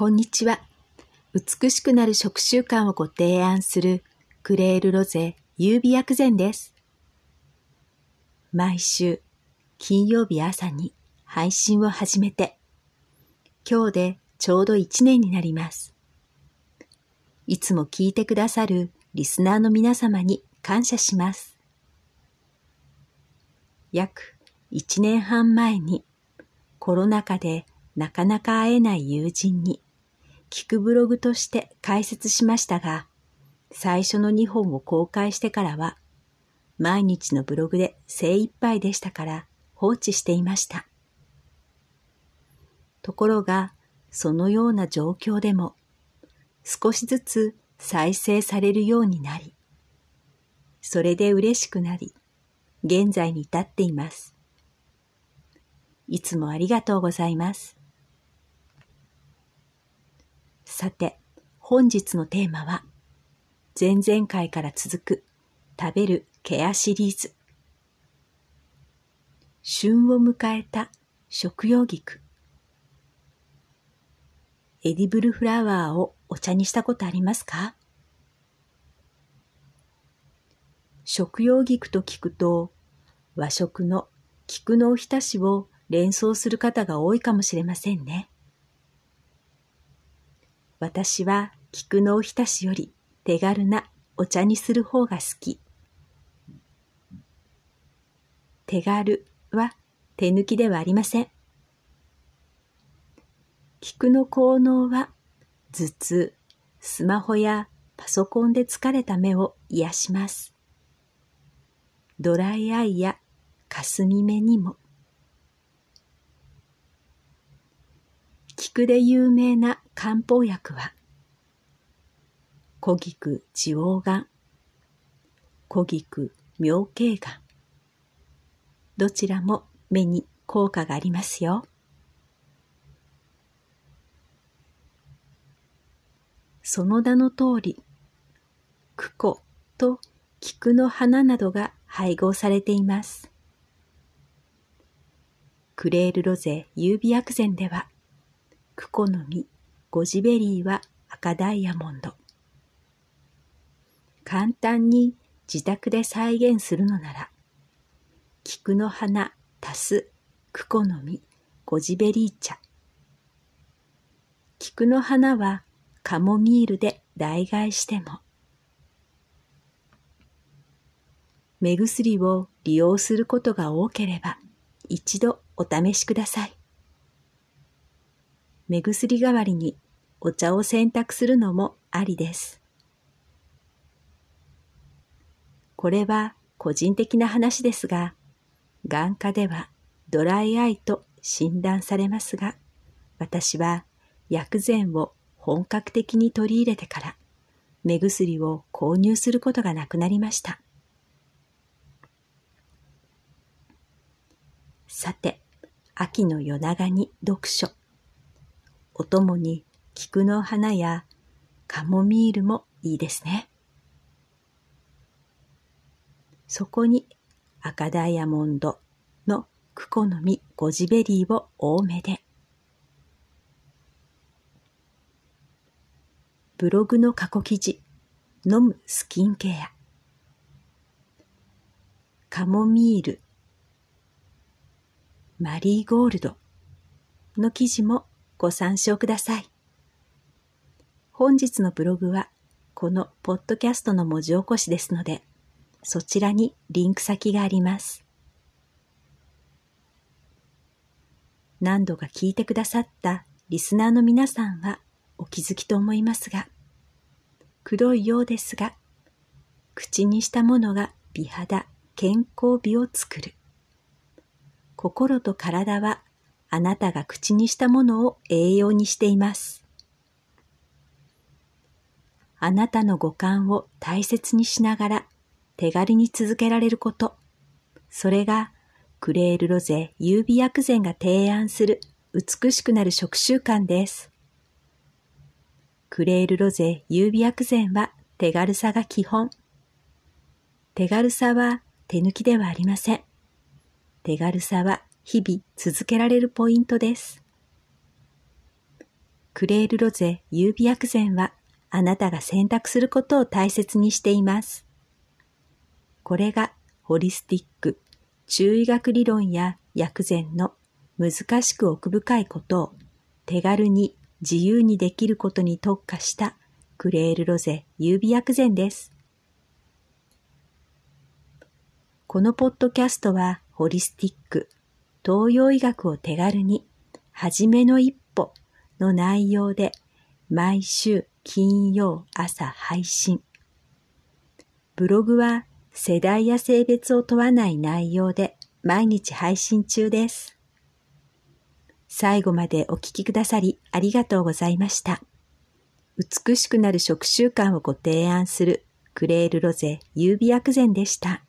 こんにちは。美しくなる食習慣をご提案するクレールロゼ優美薬膳です。毎週金曜日朝に配信を始めて、今日でちょうど1年になります。いつも聞いてくださるリスナーの皆様に感謝します。約1年半前にコロナ禍でなかなか会えない友人に聞くブログとして解説しましたが、最初の2本を公開してからは、毎日のブログで精一杯でしたから放置していました。ところが、そのような状況でも、少しずつ再生されるようになり、それで嬉しくなり、現在に至っています。いつもありがとうございます。さて、本日のテーマは、前々回から続く食べるケアシリーズ。旬を迎えた食用菊。エディブルフラワーをお茶にしたことありますか？食用菊と聞くと和食の菊のおひたしを連想する方が多いかもしれませんね。私は菊のおひたしより手軽なお茶にする方が好き。手軽は手抜きではありません。菊の効能は頭痛、スマホやパソコンで疲れた目を癒します。ドライアイや霞目にも。菊で有名な漢方薬は、小菊地黄丸、小菊妙慶丸。どちらも目に効果がありますよ。その名の通り、クコと菊の花などが配合されています。クレールロゼ優美薬膳では、クコの実、ゴジベリーは赤ダイヤモンド。簡単に自宅で再現するのなら、菊の花足すクコの実、ゴジベリー茶。菊の花はカモミールで代替しても、目薬を利用することが多ければ、一度お試しください。目薬代わりにお茶を選択するのもありです。これは個人的な話ですが、眼科ではドライアイと診断されますが、私は薬膳を本格的に取り入れてから目薬を購入することがなくなりました。さて、秋の夜長に読書。お供に菊の花やカモミールもいいですね。そこに赤ダイヤモンドのクコの実ゴジベリーを多めで。ブログの過去記事、飲むスキンケア。カモミール、マリーゴールドの記事もご参照ください。本日のブログはこのポッドキャストの文字起こしですので、そちらにリンク先があります。何度か聞いてくださったリスナーの皆さんはお気づきと思いますが、黒いようですが、口にしたものが美肌、健康美を作る。心と体はあなたが口にしたものを栄養にしています。あなたの五感を大切にしながら手軽に続けられること。それがクレールロゼ優美薬膳が提案する美しくなる食習慣です。クレールロゼ優美薬膳は手軽さが基本。手軽さは手抜きではありません。手軽さは日々続けられるポイントです。クレールロゼ優美薬膳はあなたが選択することを大切にしています。これがホリスティック、中医学理論や薬膳の難しく奥深いことを手軽に自由にできることに特化したクレールロゼ優美薬膳です。このポッドキャストはホリスティック、東洋医学を手軽に、はじめの一歩の内容で毎週金曜朝配信。ブログは世代や性別を問わない内容で毎日配信中です。最後までお聞きくださりありがとうございました。美しくなる食習慣をご提案するクレールロゼ優美薬膳でした。